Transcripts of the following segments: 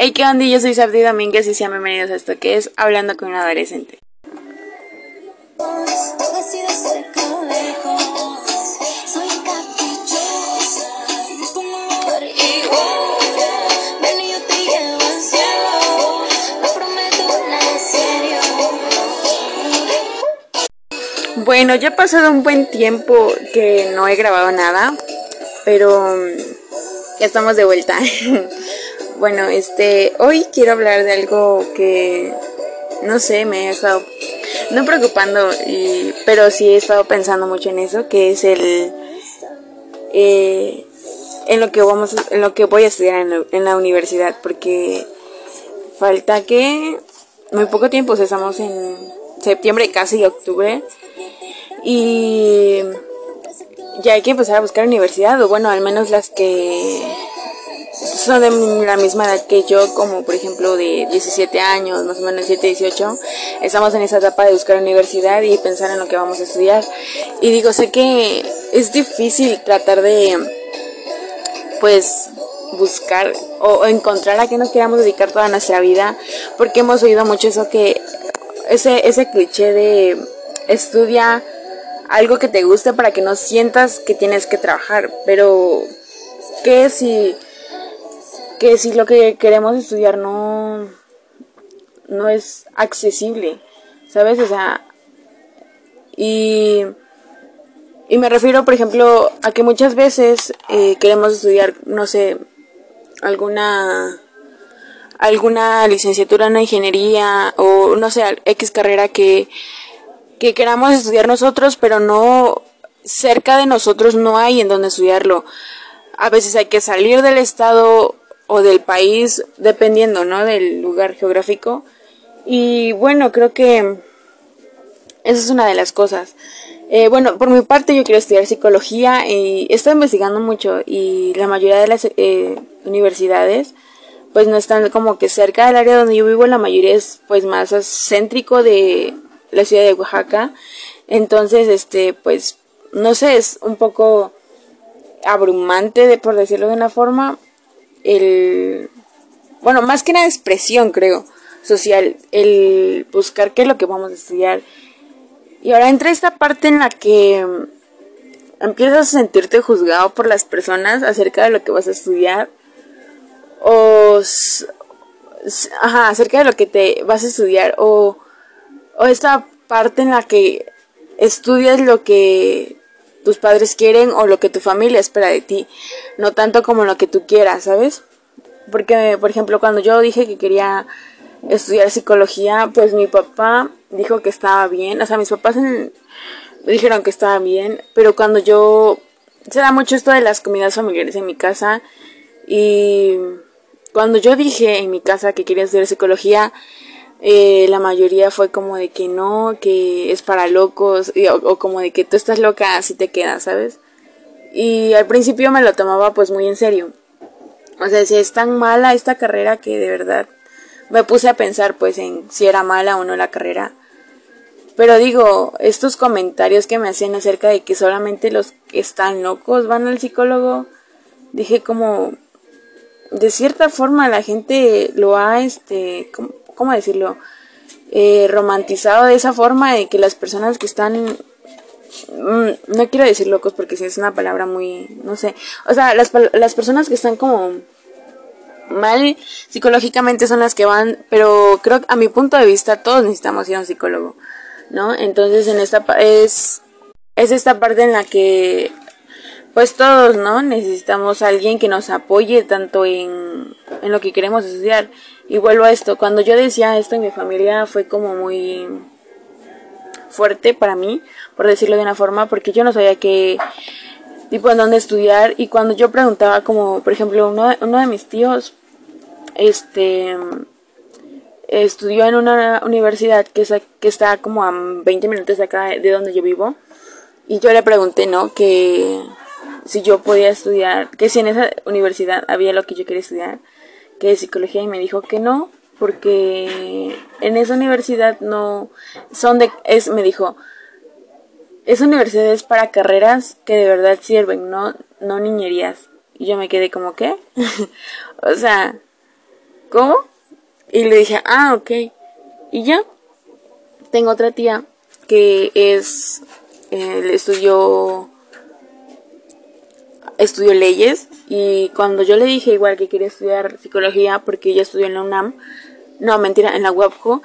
Hey, ¿qué onda? Yo soy Sabdi Domínguez y sean bienvenidos a esto que es Hablando con un Adolescente. Bueno, ya ha pasado un buen tiempo que no he grabado nada, pero ya estamos de vuelta. Bueno, este, hoy quiero hablar de algo que, no sé, me ha estado, no preocupando, y, pero sí he estado pensando mucho en eso, que es el, eh, en lo que vamos, en lo que voy a estudiar en la, universidad, porque falta que muy poco tiempo, estamos en septiembre, casi octubre, y ya hay que empezar a buscar universidad, o bueno, al menos las que son de la misma edad que yo, como por ejemplo de 17 años, más o menos 7, 18, estamos en esa etapa de buscar universidad y pensar en lo que vamos a estudiar. Y digo, sé que es difícil tratar de, pues, buscar o, encontrar a qué nos queramos dedicar toda nuestra vida, porque hemos oído mucho eso que, ese, ese cliché de estudia algo que te guste para que no sientas que tienes que trabajar, pero ¿qué si que si lo que queremos estudiar no, no es accesible, ¿sabes? O sea, y, y me refiero, por ejemplo, a que muchas veces eh, queremos estudiar, no sé, alguna alguna licenciatura en ingeniería o no sé, X carrera que, que queramos estudiar nosotros, pero no cerca de nosotros no hay en donde estudiarlo. A veces hay que salir del estado o del país, dependiendo, ¿no? Del lugar geográfico. Y bueno, creo que esa es una de las cosas. Eh, bueno, por mi parte yo quiero estudiar psicología y estoy investigando mucho y la mayoría de las eh, universidades pues no están como que cerca del área donde yo vivo, la mayoría es pues más céntrico de la ciudad de Oaxaca. Entonces, este, pues, no sé, es un poco abrumante, de, por decirlo de una forma, el, bueno, más que nada expresión, creo, social, el buscar qué es lo que vamos a estudiar. Y ahora entra esta parte en la que empiezas a sentirte juzgado por las personas acerca de lo que vas a estudiar o ajá, acerca de lo que te vas a estudiar o, o esta parte en la que estudias lo que tus padres quieren o lo que tu familia espera de ti, no tanto como lo que tú quieras, ¿sabes? Porque, por ejemplo, cuando yo dije que quería estudiar psicología, pues mi papá dijo que estaba bien, o sea, mis papás dijeron que estaba bien, pero cuando yo, se da mucho esto de las comidas familiares en mi casa y cuando yo dije en mi casa que quería estudiar psicología, eh, la mayoría fue como de que no, que es para locos, o, como de que tú estás loca, así te quedas, ¿sabes? Y al principio me lo tomaba pues muy en serio. O sea, si es tan mala esta carrera que de verdad me puse a pensar pues en si era mala o no la carrera. Pero digo, estos comentarios que me hacían acerca de que solamente los que están locos van al psicólogo, dije como, de cierta forma la gente lo ha, este, ¿cómo decirlo? Eh, romantizado de esa forma de que las personas que están mm, no quiero decir locos porque si es una palabra muy no sé o sea las, las personas que están como mal psicológicamente son las que van pero creo que a mi punto de vista todos necesitamos ir a un psicólogo no entonces en esta es es esta parte en la que pues todos, ¿no? Necesitamos a alguien que nos apoye tanto en, en lo que queremos estudiar. Y vuelvo a esto, cuando yo decía esto en mi familia fue como muy fuerte para mí, por decirlo de una forma, porque yo no sabía qué tipo en dónde estudiar. Y cuando yo preguntaba como, por ejemplo, uno de, uno de mis tíos, este, estudió en una universidad que, que está como a 20 minutos de acá de donde yo vivo. Y yo le pregunté, ¿no? Que si yo podía estudiar, que si en esa universidad había lo que yo quería estudiar, que es psicología, y me dijo que no, porque en esa universidad no son de, es, me dijo, esa universidad es para carreras que de verdad sirven, no, no niñerías. Y yo me quedé como, ¿qué? o sea, ¿cómo? Y le dije, ah, ok. Y ya. Tengo otra tía que es, eh, estudió, estudió leyes y cuando yo le dije igual que quería estudiar psicología porque ella estudió en la UNAM, no, mentira, en la UAPJO,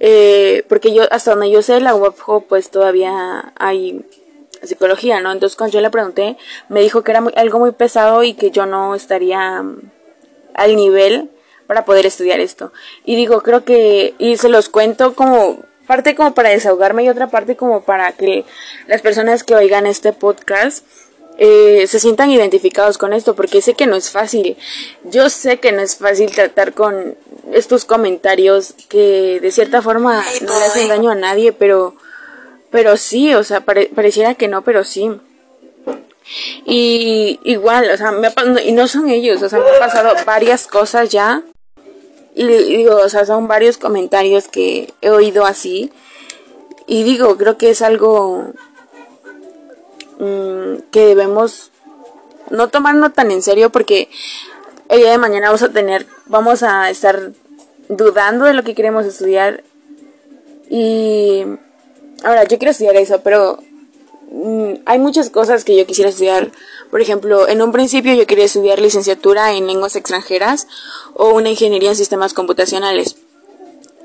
eh, porque yo, hasta donde yo sé, la UAPJO pues todavía hay psicología, ¿no? Entonces cuando yo le pregunté, me dijo que era algo muy pesado y que yo no estaría mm, al nivel para poder estudiar esto. Y digo, creo que, y se los cuento como parte como para desahogarme y otra parte como para que las personas que oigan este podcast eh, se sientan identificados con esto, porque sé que no es fácil. Yo sé que no es fácil tratar con estos comentarios que de cierta forma no le hacen daño a nadie, pero, pero sí, o sea, pareciera que no, pero sí. Y igual, o sea, me y no son ellos, o sea, me han pasado varias cosas ya. Y, digo, o sea, son varios comentarios que he oído así. Y digo, creo que es algo mm, que debemos no tomarnos tan en serio porque el día de mañana vamos a tener, vamos a estar dudando de lo que queremos estudiar. Y ahora, yo quiero estudiar eso, pero mm, hay muchas cosas que yo quisiera estudiar. Por ejemplo, en un principio yo quería estudiar licenciatura en lenguas extranjeras o una ingeniería en sistemas computacionales.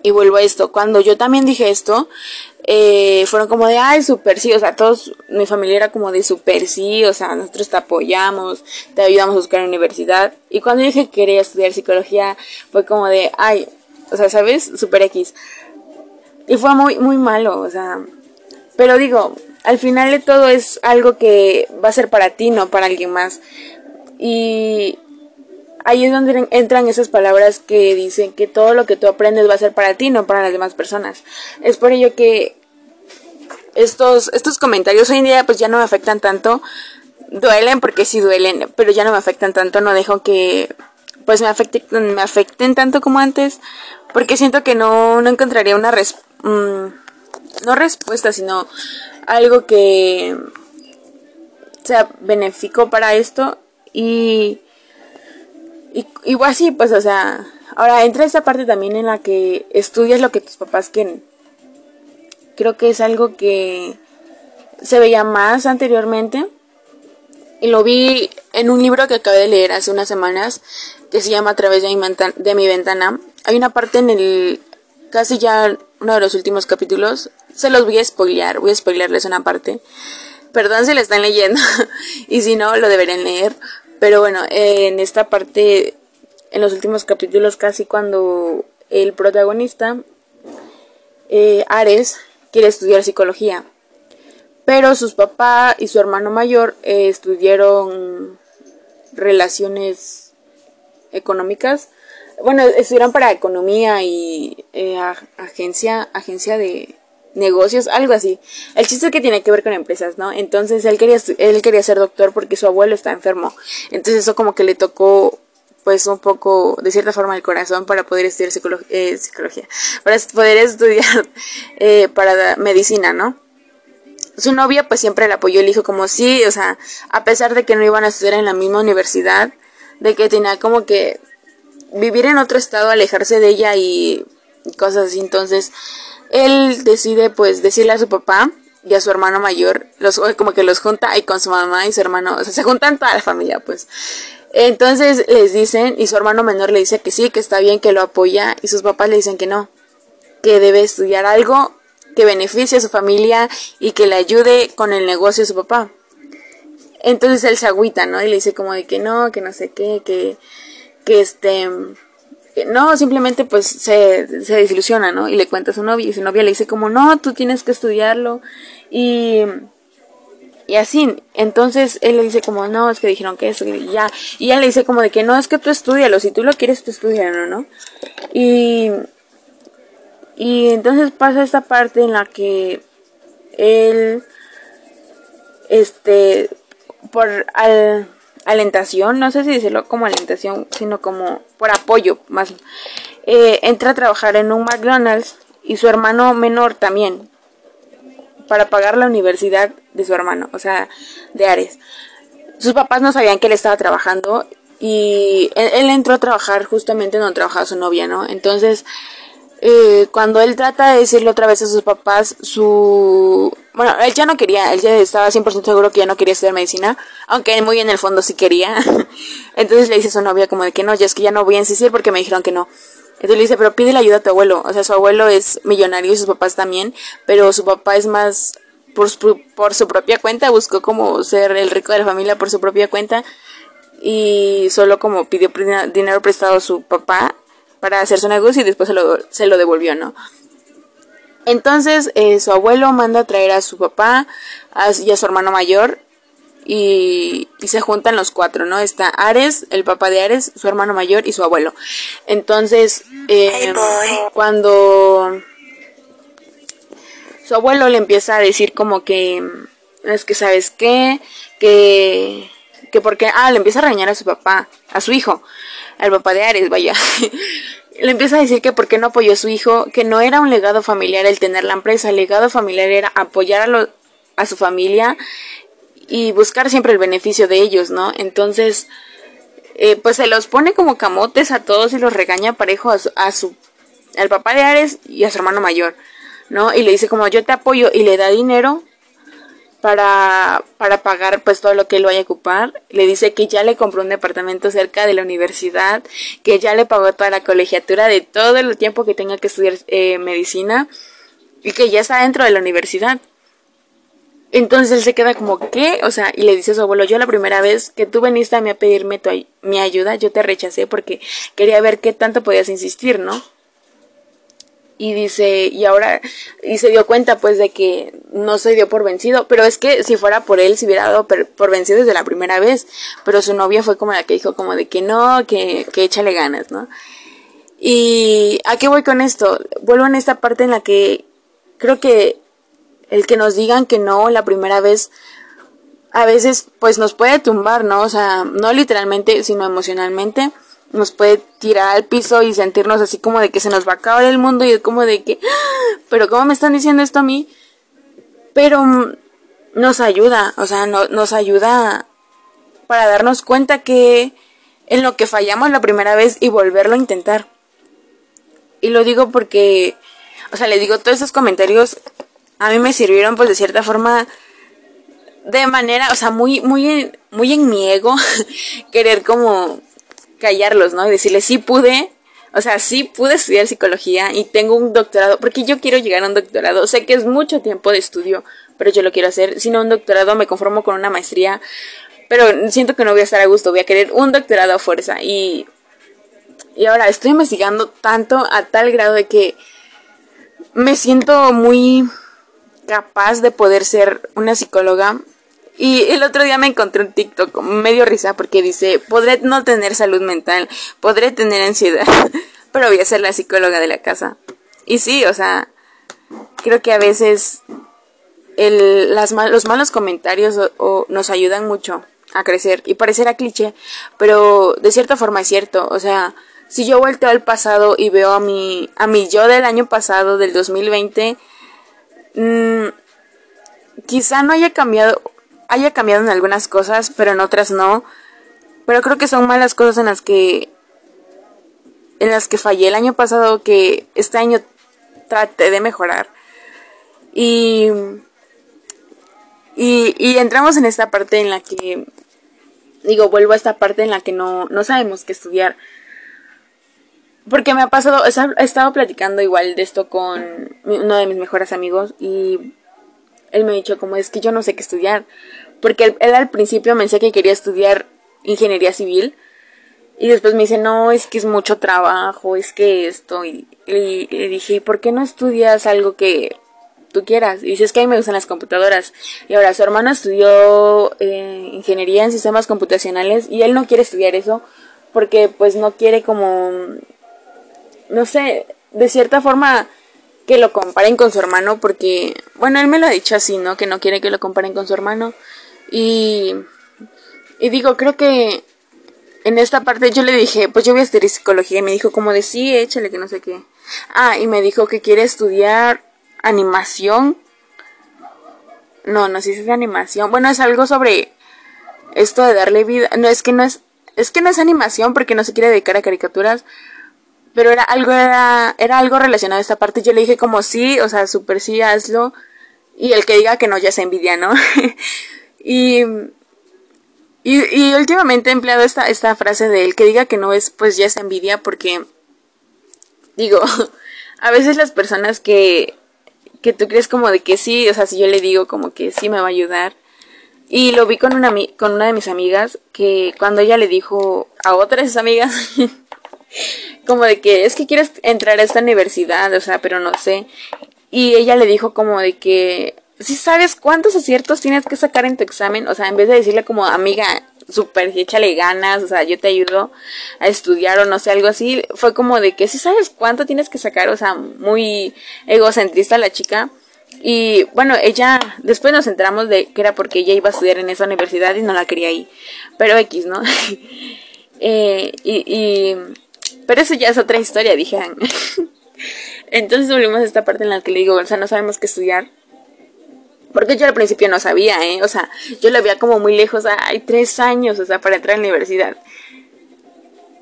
Y vuelvo a esto, cuando yo también dije esto, eh, fueron como de, ay, super sí, o sea, todos, mi familia era como de super sí, o sea, nosotros te apoyamos, te ayudamos a buscar universidad. Y cuando dije que quería estudiar psicología, fue como de, ay, o sea, ¿sabes? Super X. Y fue muy, muy malo, o sea. Pero digo, al final de todo es algo que va a ser para ti, no para alguien más. Y ahí es donde entran esas palabras que dicen que todo lo que tú aprendes va a ser para ti, no para las demás personas. Es por ello que estos, estos comentarios hoy en día pues ya no me afectan tanto. Duelen porque sí duelen, pero ya no me afectan tanto, no dejo que pues me afecten, me afecten tanto como antes, porque siento que no, no encontraría una mm, no respuesta, sino algo que sea benéfico para esto y, y, y así pues o sea ahora entra esta parte también en la que estudias lo que tus papás quieren creo que es algo que se veía más anteriormente y lo vi en un libro que acabé de leer hace unas semanas que se llama A través de mi, de mi ventana. Hay una parte en el casi ya uno de los últimos capítulos. Se los voy a spoilear, voy a spoilearles una parte. Perdón si la están leyendo y si no lo deberían leer. Pero bueno, en esta parte, en los últimos capítulos, casi cuando el protagonista, eh, Ares, quiere estudiar psicología. Pero sus papás y su hermano mayor eh, estudiaron relaciones económicas. Bueno, estudiaron para economía y eh, agencia, agencia de negocios, algo así. El chiste es que tiene que ver con empresas, ¿no? Entonces él quería, él quería ser doctor porque su abuelo está enfermo. Entonces eso como que le tocó pues un poco, de cierta forma, el corazón para poder estudiar eh, psicología, para poder estudiar eh, para medicina, ¿no? Su novia pues siempre le apoyó, le dijo como sí, o sea, a pesar de que no iban a estudiar en la misma universidad, de que tenía como que vivir en otro estado, alejarse de ella y cosas así, entonces él decide pues decirle a su papá y a su hermano mayor, los como que los junta y con su mamá y su hermano, o sea, se juntan toda la familia, pues. Entonces les dicen, y su hermano menor le dice que sí, que está bien, que lo apoya, y sus papás le dicen que no, que debe estudiar algo que beneficie a su familia y que le ayude con el negocio de su papá. Entonces él se agüita, ¿no? Y le dice como de que no, que no sé qué, que, que este, no, simplemente pues se, se desilusiona, ¿no? Y le cuenta a su novia y su novia le dice como, no, tú tienes que estudiarlo. Y y así, entonces él le dice como, no, es que dijeron que eso, y ya. Y ella le dice como de que no, es que tú estudialo, si tú lo quieres, tú estudialo, ¿no? Y, y entonces pasa esta parte en la que él, este, por al, alentación, no sé si decirlo como alentación, sino como por apoyo, más, eh, entra a trabajar en un McDonald's y su hermano menor también para pagar la universidad de su hermano, o sea, de Ares. Sus papás no sabían que él estaba trabajando y él, entró a trabajar justamente donde trabajaba su novia, ¿no? Entonces, eh, cuando él trata de decirle otra vez a sus papás su... Bueno, él ya no quería, él ya estaba 100% seguro que ya no quería estudiar medicina, aunque muy en el fondo sí quería. Entonces le dice a su novia como de que no, ya es que ya no voy a insistir porque me dijeron que no. Entonces le dice, pero pide la ayuda a tu abuelo. O sea, su abuelo es millonario y sus papás también, pero su papá es más por su, por su propia cuenta, buscó como ser el rico de la familia por su propia cuenta y solo como pidió dinero prestado a su papá para hacer su negocio y después se lo, se lo devolvió, ¿no? Entonces eh, su abuelo manda a traer a su papá y a su hermano mayor y, se juntan los cuatro, ¿no? Está Ares, el papá de Ares, su hermano mayor y su abuelo. Entonces, eh, cuando su abuelo le empieza a decir como que, es que sabes qué, que, que porque, ah, le empieza a regañar a su papá, a su hijo, al papá de Ares, vaya. le empieza a decir que por qué no apoyó a su hijo, que no era un legado familiar el tener la empresa, el legado familiar era apoyar a, lo, a su familia y buscar siempre el beneficio de ellos, ¿no? Entonces, eh, pues se los pone como camotes a todos y los regaña parejo a su, a su, al papá de Ares y a su hermano mayor. ¿no? Y le dice como yo te apoyo y le da dinero para, para pagar pues todo lo que él vaya a ocupar. Le dice que ya le compró un departamento cerca de la universidad, que ya le pagó toda la colegiatura de todo el tiempo que tenga que estudiar eh, medicina y que ya está dentro de la universidad. Entonces él se queda como, ¿qué? O sea, y le dice a su abuelo, yo la primera vez que tú veniste a mí a pedirme tu, mi ayuda, yo te rechacé porque quería ver qué tanto podías insistir, ¿no? Y dice, y ahora, y se dio cuenta pues de que no se dio por vencido, pero es que si fuera por él se hubiera dado por vencido desde la primera vez, pero su novia fue como la que dijo como de que no, que, que échale ganas, ¿no? Y a qué voy con esto? Vuelvo en esta parte en la que creo que el que nos digan que no la primera vez a veces pues nos puede tumbar, ¿no? O sea, no literalmente, sino emocionalmente nos puede tirar al piso y sentirnos así como de que se nos va a acabar el mundo y es como de que, ¡Ah! pero ¿cómo me están diciendo esto a mí? Pero mm, nos ayuda, o sea, no, nos ayuda para darnos cuenta que en lo que fallamos la primera vez y volverlo a intentar. Y lo digo porque, o sea, le digo, todos esos comentarios a mí me sirvieron pues de cierta forma de manera, o sea, muy, muy, muy en mi ego, querer como callarlos, ¿no? Y decirles, sí pude, o sea, sí pude estudiar psicología y tengo un doctorado, porque yo quiero llegar a un doctorado. Sé que es mucho tiempo de estudio, pero yo lo quiero hacer. Si no un doctorado, me conformo con una maestría, pero siento que no voy a estar a gusto, voy a querer un doctorado a fuerza. Y, y ahora estoy investigando tanto a tal grado de que me siento muy capaz de poder ser una psicóloga y el otro día me encontré un TikTok medio risa porque dice, podré no tener salud mental, podré tener ansiedad, pero voy a ser la psicóloga de la casa. Y sí, o sea, creo que a veces el, las los malos comentarios o, nos ayudan mucho a crecer. Y parecerá cliché, pero de cierta forma es cierto. O sea, si yo vuelto al pasado y veo a mi, a mi yo del año pasado, del 2020, mmm, quizá no haya cambiado haya cambiado en algunas cosas, pero en otras no. Pero creo que son malas cosas en las que en las que fallé el año pasado que este año traté de mejorar. Y y, entramos en esta parte en la que digo, vuelvo a esta parte en la que no, no sabemos qué estudiar. Porque me ha pasado, he estado platicando igual de esto con uno de mis mejores amigos y él me ha dicho como es que yo no sé qué estudiar. Porque él, al principio me decía que quería estudiar ingeniería civil. Y después me dice, no, es que es mucho trabajo, es que esto. Y, le dije, ¿y por qué no estudias algo que tú quieras? Y dice, es que a mí me gustan las computadoras. Y ahora su hermano estudió eh, ingeniería en sistemas computacionales y él no quiere estudiar eso porque pues no quiere como, no sé, de cierta forma que lo comparen con su hermano porque, bueno, él me lo ha dicho así, ¿no? Que no quiere que lo comparen con su hermano. Y, y digo, creo que en esta parte yo le dije, pues yo voy a estudiar psicología y me dijo como de sí, échale que no sé qué. Ah, y me dijo que quiere estudiar animación. No, no sé si es animación. Bueno, es algo sobre esto de darle vida. No, es que no es es que no es animación porque no se quiere dedicar a caricaturas, pero era algo, era, era algo relacionado a esta parte. Yo le dije como sí, o sea, súper sí, hazlo. Y el que diga que no ya se envidia, ¿no? y, y, últimamente he empleado esta, esta frase de el que diga que no es, pues ya se envidia porque, digo, a veces las personas que, que tú crees como de que sí, o sea, si yo le digo como que sí me va a ayudar. Y lo vi con una, con una de mis amigas que cuando ella le dijo a otras de sus amigas, como de que es que quieres entrar a esta universidad, o sea, pero no sé. Y ella le dijo como de que si sabes cuántos aciertos tienes que sacar en tu examen, o sea, en vez de decirle como amiga, súper, échale ganas, o sea, yo te ayudo a estudiar o no sé, algo así, fue como de que si sabes cuánto tienes que sacar, o sea, muy egocentrista la chica. Y bueno, ella, después nos enteramos de que era porque ella iba a estudiar en esa universidad y no la quería ahí. Pero X, ¿no? eh, y, y, pero eso ya es otra historia, dije. Entonces volvimos a esta parte en la que le digo, o sea, no sabemos qué estudiar. Porque yo al principio no sabía, ¿eh? O sea, yo lo veía como muy lejos, hay tres años, o sea, para entrar a la universidad.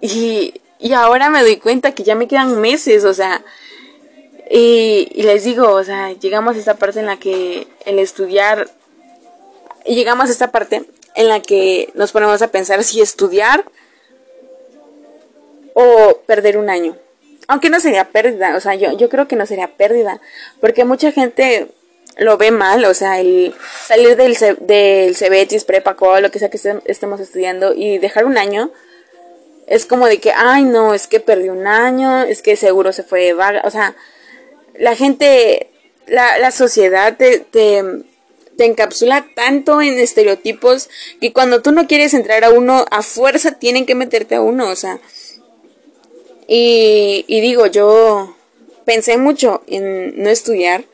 Y, y ahora me doy cuenta que ya me quedan meses, o sea, y, y, les digo, o sea, llegamos a esta parte en la que el estudiar, llegamos a esta parte en la que nos ponemos a pensar si estudiar o perder un año. Aunque no sería pérdida, o sea, yo, yo creo que no sería pérdida, porque mucha gente lo ve mal, o sea, el salir del, del Cebetis, prepa, lo que sea que estemos estudiando y dejar un año, es como de que, ay, no, es que perdí un año, es que seguro se fue vaga, o sea, la gente, la, la sociedad te, te, te encapsula tanto en estereotipos que cuando tú no quieres entrar a uno, a fuerza tienen que meterte a uno, o sea, y, digo, yo pensé mucho en no estudiar,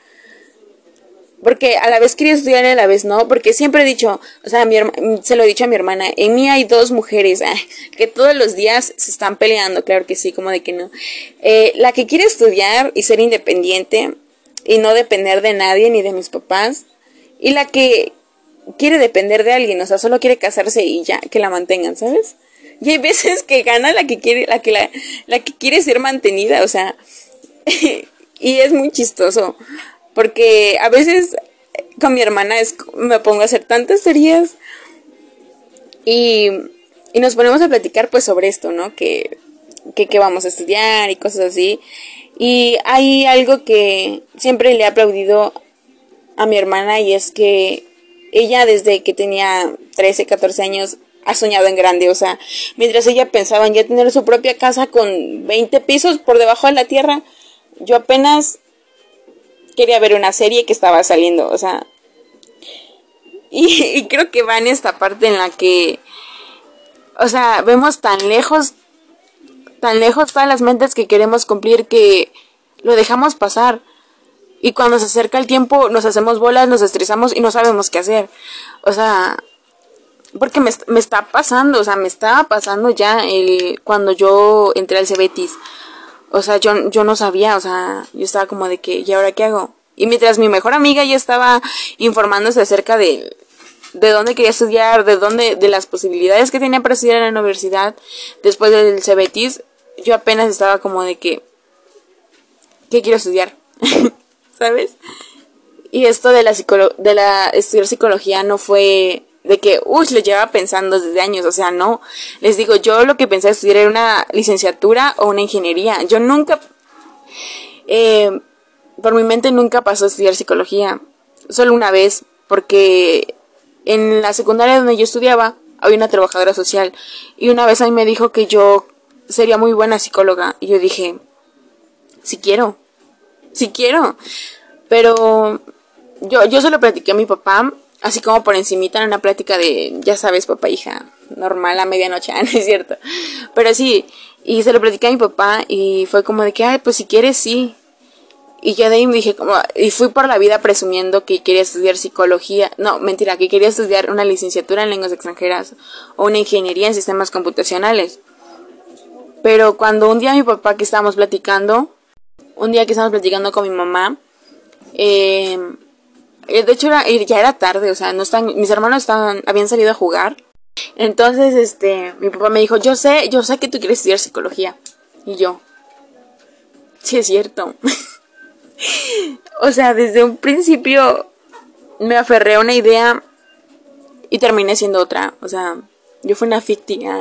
porque a la vez quería estudiar y a la vez no, porque siempre he dicho, o sea, mi se lo he dicho a mi hermana, en mí hay dos mujeres que todos los días se están peleando, claro que sí, como de que no. Eh, la que quiere estudiar y ser independiente y no depender de nadie ni de mis papás, y la que quiere depender de alguien, o sea, solo quiere casarse y ya, que la mantengan, ¿sabes? Y hay veces que gana la que quiere, la que, la, que quiere ser mantenida, o sea, y es muy chistoso, porque a veces con mi hermana es, me pongo a hacer tantas teorías y, y nos ponemos a platicar pues sobre esto, ¿no? Que, que, que vamos a estudiar y cosas así. Y hay algo que siempre le he aplaudido a mi hermana y es que ella desde que tenía 13, 14 años ha soñado en grande, o sea, mientras ella pensaba en ya tener su propia casa con 20 pisos por debajo de la tierra, yo apenas quería ver una serie que estaba saliendo, o sea, y, creo que va en esta parte en la que, o sea, vemos tan lejos, tan lejos todas las mentes que queremos cumplir que lo dejamos pasar. Y cuando se acerca el tiempo nos hacemos bolas, nos estresamos y no sabemos qué hacer. O sea, porque me, me, está pasando, o sea, me estaba pasando ya el, cuando yo entré al Cebetis. O sea, yo, yo no sabía, o sea, yo estaba como de que, ¿y ahora qué hago? Y mientras mi mejor amiga ya estaba informándose acerca de, de dónde quería estudiar, de dónde, de las posibilidades que tenía para estudiar en la universidad después del Cebetis, yo apenas estaba como de que, ¿qué quiero estudiar? ¿Sabes? Y esto de la, de la estudiar psicología no fue de que, uy, lo llevaba pensando desde años, o sea, no, les digo, yo lo que pensé estudiar era una licenciatura o una ingeniería, yo nunca, eh, por mi mente nunca pasó a estudiar psicología, solo una vez, porque en la secundaria donde yo estudiaba había una trabajadora social y una vez a mí me dijo que yo sería muy buena psicóloga y yo dije, si quiero, si quiero, pero yo, yo se lo platiqué a mi papá así como por encimita en una plática de, ya sabes, papá, hija, normal a medianoche, no es cierto. Pero sí, y se lo platicé a mi papá y fue como de que, ay, pues si quieres, sí. Y ya de ahí me dije como, y fui por la vida presumiendo que quería estudiar psicología, no, mentira, que quería estudiar una licenciatura en lenguas extranjeras o una ingeniería en sistemas computacionales. Pero cuando un día mi papá que estábamos platicando, un día que estábamos platicando con mi mamá, eh, de hecho, era, ya era tarde, o sea, no están, mis hermanos estaban, habían salido a jugar Entonces, este, mi papá me dijo, yo sé, yo sé que tú quieres estudiar psicología. Y yo, sí es cierto. o sea, desde un principio me aferré a una idea y terminé siendo otra. O sea, yo fui una ficticia.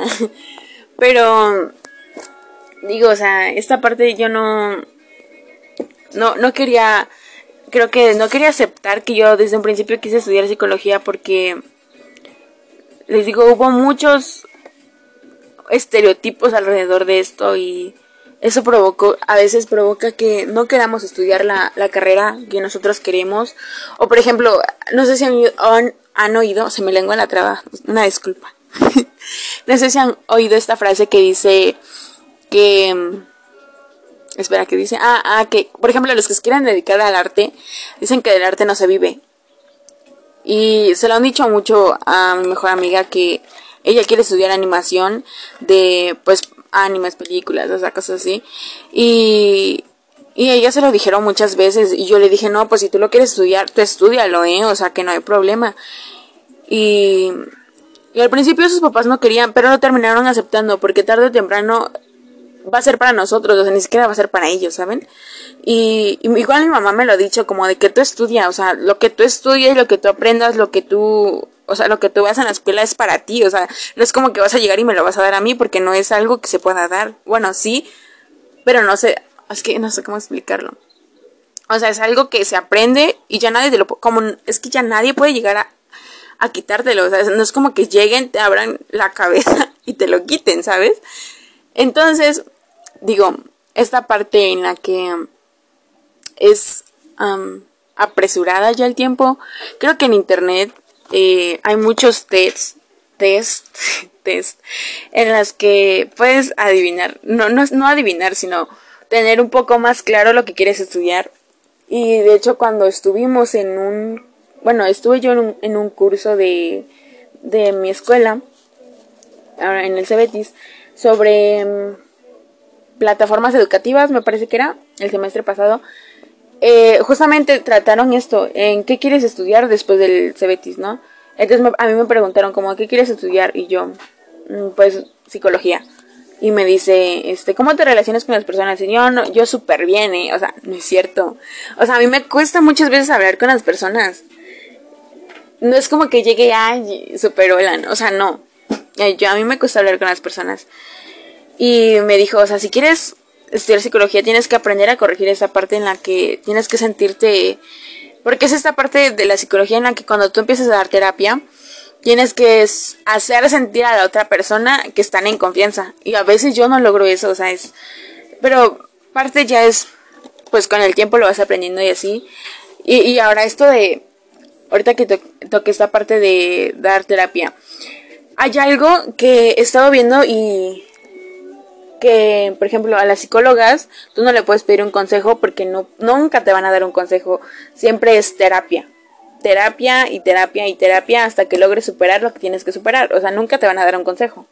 Pero, digo, o sea, esta parte yo no, no, no quería, creo que no quería aceptar que yo desde un principio quise estudiar psicología porque, les digo, hubo muchos estereotipos alrededor de esto y eso provocó, a veces provoca que no queramos estudiar la, la carrera que nosotros queremos. O por ejemplo, no sé si han, han, oído, se me lengua la traba, una disculpa. no sé si han oído esta frase que dice que... Espera, que dice... Ah, ah, que por ejemplo los que se quieran dedicar al arte dicen que del arte no se vive. Y se lo han dicho mucho a mi mejor amiga que ella quiere estudiar animación de pues animes, películas, o sea, cosas así. Y, y ella se lo dijeron muchas veces y yo le dije, no, pues si tú lo quieres estudiar, tú estudialo, ¿eh? O sea, que no hay problema. Y, y al principio sus papás no querían, pero lo terminaron aceptando porque tarde o temprano va a ser para nosotros, o sea, ni siquiera va a ser para ellos, ¿saben? Y, y, igual mi mamá me lo ha dicho, como de que tú estudias, o sea, lo que tú estudias, lo que tú aprendas, lo que tú o sea, lo que tú veas en la escuela es para ti, o sea, no es como que vas a llegar y me lo vas a dar a mí porque no es algo que se pueda dar. Bueno, sí, pero no sé, es que no sé cómo explicarlo. O sea, es algo que se aprende y ya nadie te lo como es que ya nadie puede llegar a, a quitártelo, o sea, no es como que lleguen, te abran la cabeza y te lo quiten, ¿sabes? Entonces, digo, esta parte en la que es apresurada ya el tiempo, creo que en internet eh, hay muchos tests, test, test, en las que puedes adivinar, no, no, no adivinar, sino tener un poco más claro lo que quieres estudiar. Y de hecho cuando estuvimos en un, bueno, estuve yo en un, en un curso de, de mi escuela, en el Cebetis, sobre mm, plataformas educativas, me parece que era el semestre pasado, eh, justamente trataron esto, en qué quieres estudiar después del Cebetis, ¿no? Entonces a mí me preguntaron como, ¿qué quieres estudiar? Y yo, mm, pues psicología. Y me dice, este, ¿cómo te relacionas con las personas? Y yo, no, yo súper bien, ¿eh? O sea, no es cierto. O sea, a mí me cuesta muchas veces hablar con las personas. No es como que llegue, ay, súper hola, O sea, no. Yo, a mí me cuesta hablar con las personas. Y me dijo, o sea, si quieres estudiar psicología tienes que aprender a corregir esa parte en la que tienes que sentirte porque es esta parte de la psicología en la que cuando tú empiezas a dar terapia tienes que hacer sentir a la otra persona que están en confianza. Y a veces yo no logro eso o sea es pero parte ya es pues con el tiempo lo vas aprendiendo y así. Y, ahora esto de ahorita que toque esta parte de dar terapia hay algo que he estado viendo y que, por ejemplo, a las psicólogas tú no le puedes pedir un consejo porque no, nunca te van a dar un consejo. Siempre es terapia. Terapia y terapia y terapia hasta que logres superar lo que tienes que superar. O sea, nunca te van a dar un consejo.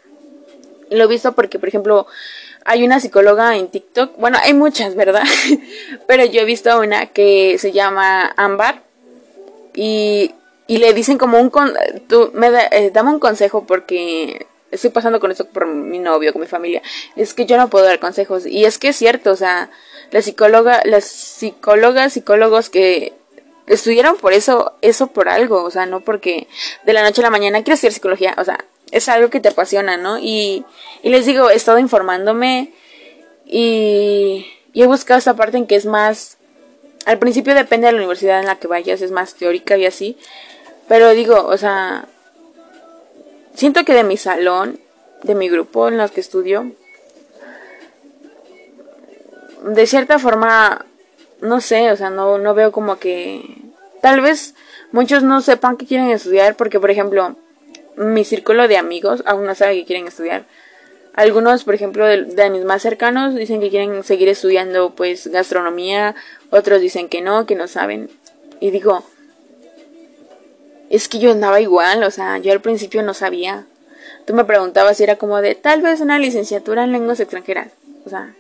Lo he visto porque, por ejemplo, hay una psicóloga en TikTok. Bueno, hay muchas, ¿verdad? Pero yo he visto una que se llama Ámbar. Y, y le dicen como un... Con, tú, me da, eh, dame un consejo porque estoy pasando con esto por mi novio, con mi familia, es que yo no puedo dar consejos. Y es que es cierto, o sea, la psicóloga, las psicólogas, psicólogos que estudiaron por eso, eso por algo, o sea, no porque de la noche a la mañana quiero estudiar psicología, o sea, es algo que te apasiona, ¿no? Y, y les digo, he estado informándome y, y he buscado esta parte en que es más, al principio depende de la universidad en la que vayas, es más teórica y así, pero digo, o sea, Siento que de mi salón, de mi grupo en los que estudio, de cierta forma, no sé, o sea, no, no veo como que... Tal vez muchos no sepan que quieren estudiar porque, por ejemplo, mi círculo de amigos aún no sabe que quieren estudiar. Algunos, por ejemplo, de, de, mis más cercanos dicen que quieren seguir estudiando pues gastronomía, otros dicen que no, que no saben. Y digo, es que yo andaba igual, o sea, yo al principio no sabía. Tú me preguntabas si era como de tal vez una licenciatura en lenguas extranjeras. O sea,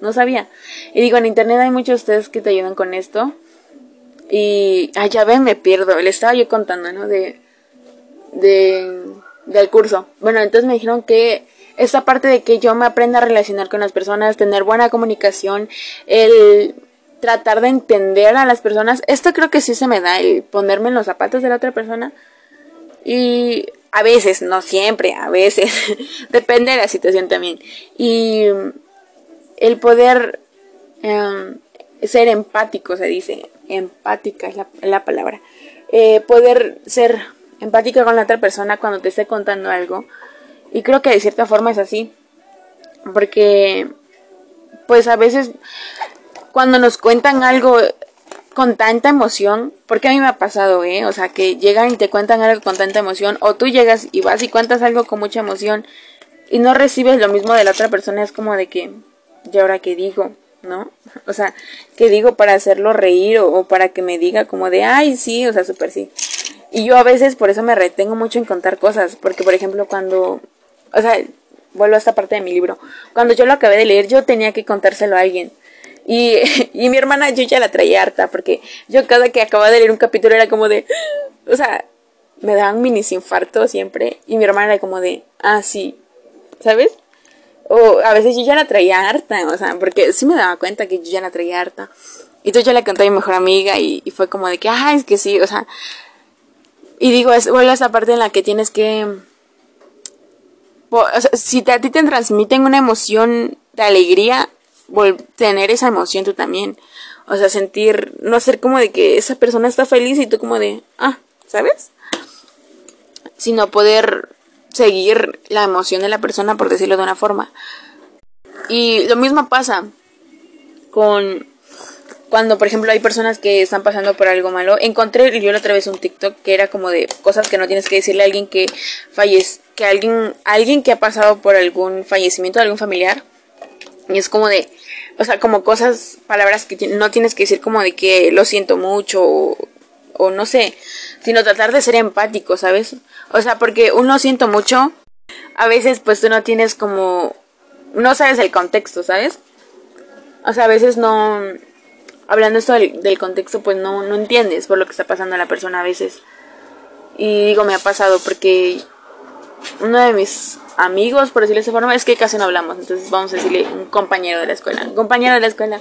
no sabía. Y digo, en internet hay muchos ustedes que te ayudan con esto. Y, ah, ya ven, me pierdo. Le estaba yo contando, ¿no? De, de, del curso. Bueno, entonces me dijeron que esta parte de que yo me aprenda a relacionar con las personas, tener buena comunicación, el tratar de entender a las personas, esto creo que sí se me da, el ponerme en los zapatos de la otra persona. Y a veces, no siempre, a veces, depende de la situación también. Y el poder em, ser empático, se dice, empática es la, palabra. Eh, poder ser empática con la otra persona cuando te esté contando algo y creo que de cierta forma es así. Porque, pues a veces, cuando nos cuentan algo con tanta emoción, porque a mí me ha pasado, ¿eh? O sea, que llegan y te cuentan algo con tanta emoción, o tú llegas y vas y cuentas algo con mucha emoción y no recibes lo mismo de la otra persona, es como de que, ¿y ahora qué digo? ¿No? O sea, ¿qué digo para hacerlo reír o, para que me diga como de, ay, sí, o sea, súper sí. Y yo a veces por eso me retengo mucho en contar cosas, porque por ejemplo cuando o sea, vuelvo a esta parte de mi libro. Cuando yo lo acabé de leer, yo tenía que contárselo a alguien. Y, y mi hermana, yo ya la traía harta, porque yo cada que acababa de leer un capítulo era como de, o sea, me daban minis infarto siempre. Y mi hermana era como de, ah, sí, ¿sabes? O a veces yo ya la traía harta, o sea, porque sí me daba cuenta que yo ya la traía harta. Y entonces yo le conté a mi mejor amiga y, fue como de que, ah, es que sí, o sea. Y digo, es, vuelvo a esa parte en la que tienes que si a ti te transmiten una emoción de alegría, tener esa emoción tú también. O sea, sentir, no ser como de que esa persona está feliz y tú como de, ah, ¿sabes? Sino poder seguir la emoción de la persona, por decirlo de una forma. Y lo mismo pasa con cuando, por ejemplo, hay personas que están pasando por algo malo. Encontré yo la otra vez un TikTok que era como de cosas que no tienes que decirle a alguien que fallece, que alguien, alguien que ha pasado por algún fallecimiento de algún familiar. Y es como de, o sea, como cosas, palabras que no tienes que decir como de que lo siento mucho o, no sé, sino tratar de ser empático, ¿sabes? O sea, porque uno siento mucho, a veces pues tú no tienes como, no sabes el contexto, ¿sabes? O sea, a veces no hablando esto del, contexto, pues no, no entiendes por lo que está pasando a la persona a veces. Y digo, me ha pasado porque uno de mis amigos, por decirlo de esa forma, es que casi no hablamos. Entonces vamos a decirle un compañero de la escuela. Un compañero de la escuela.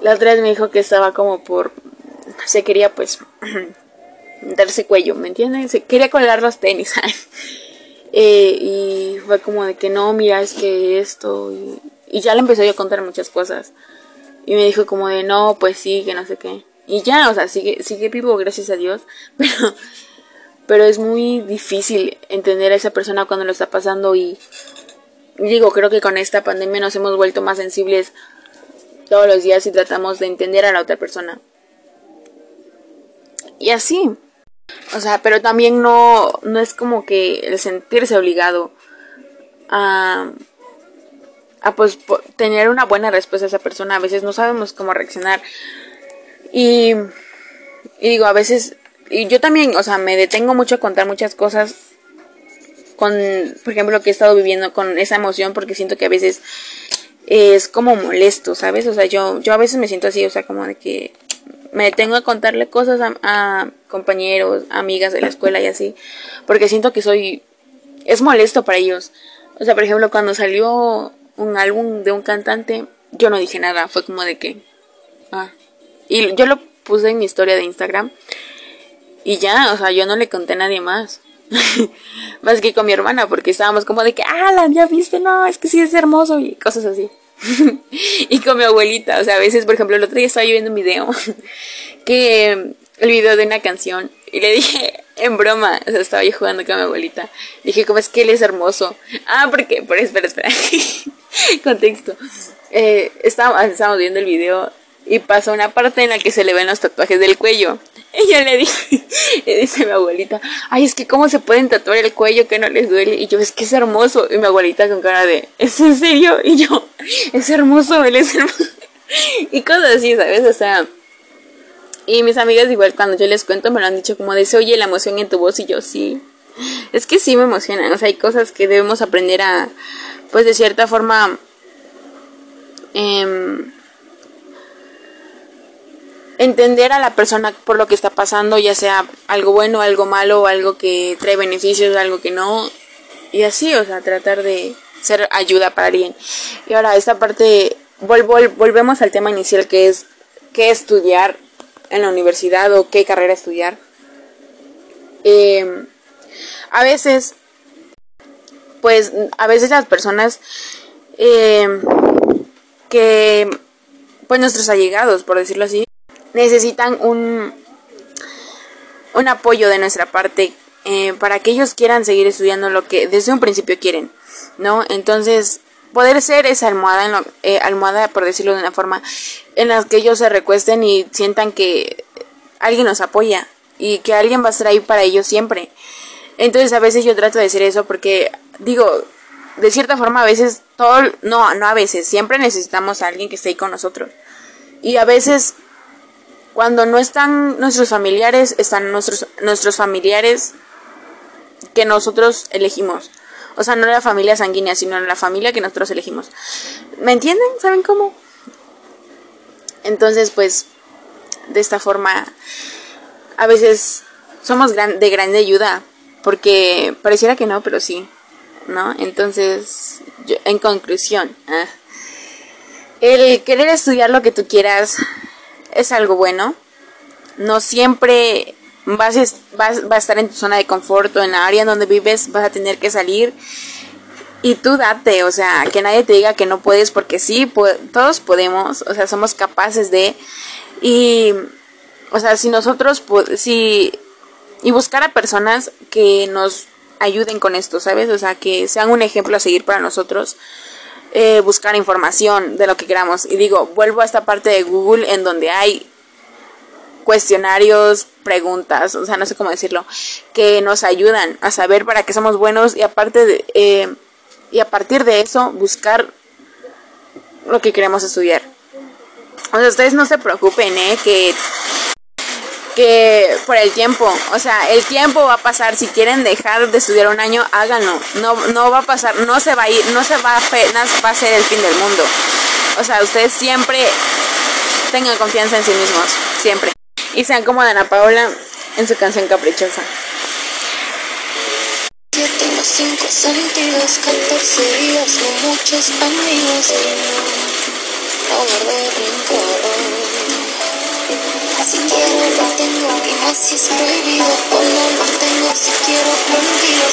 La otra vez me dijo que estaba como por... Se quería pues darse cuello, ¿me entienden? Se quería colgar los tenis. eh, y fue como de que no, mira, es que esto... Y, ya le empecé yo a contar muchas cosas. Y me dijo como de, no, pues sí, que no sé qué. Y ya, o sea, sigue, sigue vivo, gracias a Dios. Pero, pero es muy difícil entender a esa persona cuando lo está pasando y digo, creo que con esta pandemia nos hemos vuelto más sensibles todos los días y tratamos de entender a la otra persona. Y así. O sea, pero también no, no es como que el sentirse obligado a a pues tener una buena respuesta a esa persona. A veces no sabemos cómo reaccionar. Y, y digo, a veces, y yo también, o sea, me detengo mucho a contar muchas cosas con, por ejemplo, lo que he estado viviendo con esa emoción porque siento que a veces es como molesto, ¿sabes? O sea, yo, yo a veces me siento así, o sea, como de que me detengo a contarle cosas a, compañeros, amigas de la escuela y así, porque siento que soy, es molesto para ellos. O sea, por ejemplo, cuando salió un álbum de un cantante, yo no dije nada, fue como de que... Ah. Y yo lo puse en mi historia de Instagram. Y ya, o sea, yo no le conté a nadie más. más que con mi hermana, porque estábamos como de que, ah, ya viste, no, es que sí es hermoso y cosas así. y con mi abuelita, o sea, a veces, por ejemplo, el otro día estaba yo viendo un video, que el video de una canción, y le dije, en broma, o sea, estaba yo jugando con mi abuelita, dije, ¿cómo es que él es hermoso? Ah, porque, por espera, espera. Contexto. Eh, estábamos, viendo el video y pasó una parte en la que se le ven los tatuajes del cuello. Y yo le dije, le dice mi abuelita, ay, es que cómo se pueden tatuar el cuello que no les duele. Y yo, es que es hermoso. Y mi abuelita con cara de, ¿es en serio? Y yo, es hermoso, él es hermoso. Y cosas así, ¿sabes? O sea, y mis amigas igual cuando yo les cuento me lo han dicho como de, oye la emoción en tu voz y yo sí. Es que sí me emocionan, o sea, hay cosas que debemos aprender a, pues de cierta forma, eh, entender a la persona por lo que está pasando, ya sea algo bueno, algo malo, algo que trae beneficios, algo que no, y así, o sea, tratar de ser ayuda para alguien. Y ahora, esta parte, volvemos al tema inicial que es qué estudiar en la universidad o qué carrera estudiar. Eh, a veces, pues, a veces las personas eh, que, pues, nuestros allegados, por decirlo así, necesitan un, un apoyo de nuestra parte eh, para que ellos quieran seguir estudiando lo que desde un principio quieren, ¿no? Entonces, poder ser esa almohada, en eh, almohada, por decirlo de una forma, en la que ellos se recuesten y sientan que alguien los apoya y que alguien va a estar ahí para ellos siempre. Entonces a veces yo trato de decir eso porque digo, de cierta forma a veces todo, no, no a veces, siempre necesitamos a alguien que esté ahí con nosotros. Y a veces cuando no están nuestros familiares, están nuestros, nuestros familiares que nosotros elegimos. O sea, no la familia sanguínea, sino la familia que nosotros elegimos. ¿Me entienden? ¿Saben cómo? Entonces, pues, de esta forma, a veces somos de grande ayuda, porque pareciera que no, pero sí, ¿no? Entonces, en conclusión, ah, el querer estudiar lo que tú quieras es algo bueno. No siempre vas, vas, a estar en tu zona de confort o en la área donde vives, vas a tener que salir. Y tú date, o sea, que nadie te diga que no puedes, porque sí, todos podemos, o sea, somos capaces de. Y, o sea, si nosotros, si. Y buscar a personas que nos ayuden con esto, ¿sabes? O sea, que sean un ejemplo a seguir para nosotros. Eh, buscar información de lo que queramos. Y digo, vuelvo a esta parte de Google en donde hay cuestionarios, preguntas, o sea, no sé cómo decirlo, que nos ayudan a saber para qué somos buenos y aparte de, eh, y a partir de eso buscar lo que queremos estudiar. O sea, ustedes no se preocupen, ¿eh? Que que por el tiempo, o sea, el tiempo va a pasar, si quieren dejar de estudiar un año, háganlo, no, no va a pasar, no se va a ir, no se va va a ser el fin del mundo, o sea, ustedes siempre tengan confianza en sí mismos, siempre, y sean como Ana Paola en su canción Caprichosa. cinco sentidos, 14 días, no muchos amigos, no, guardo. Si quiero lo tengo y más si es prohibido o lo tengo si quiero contigo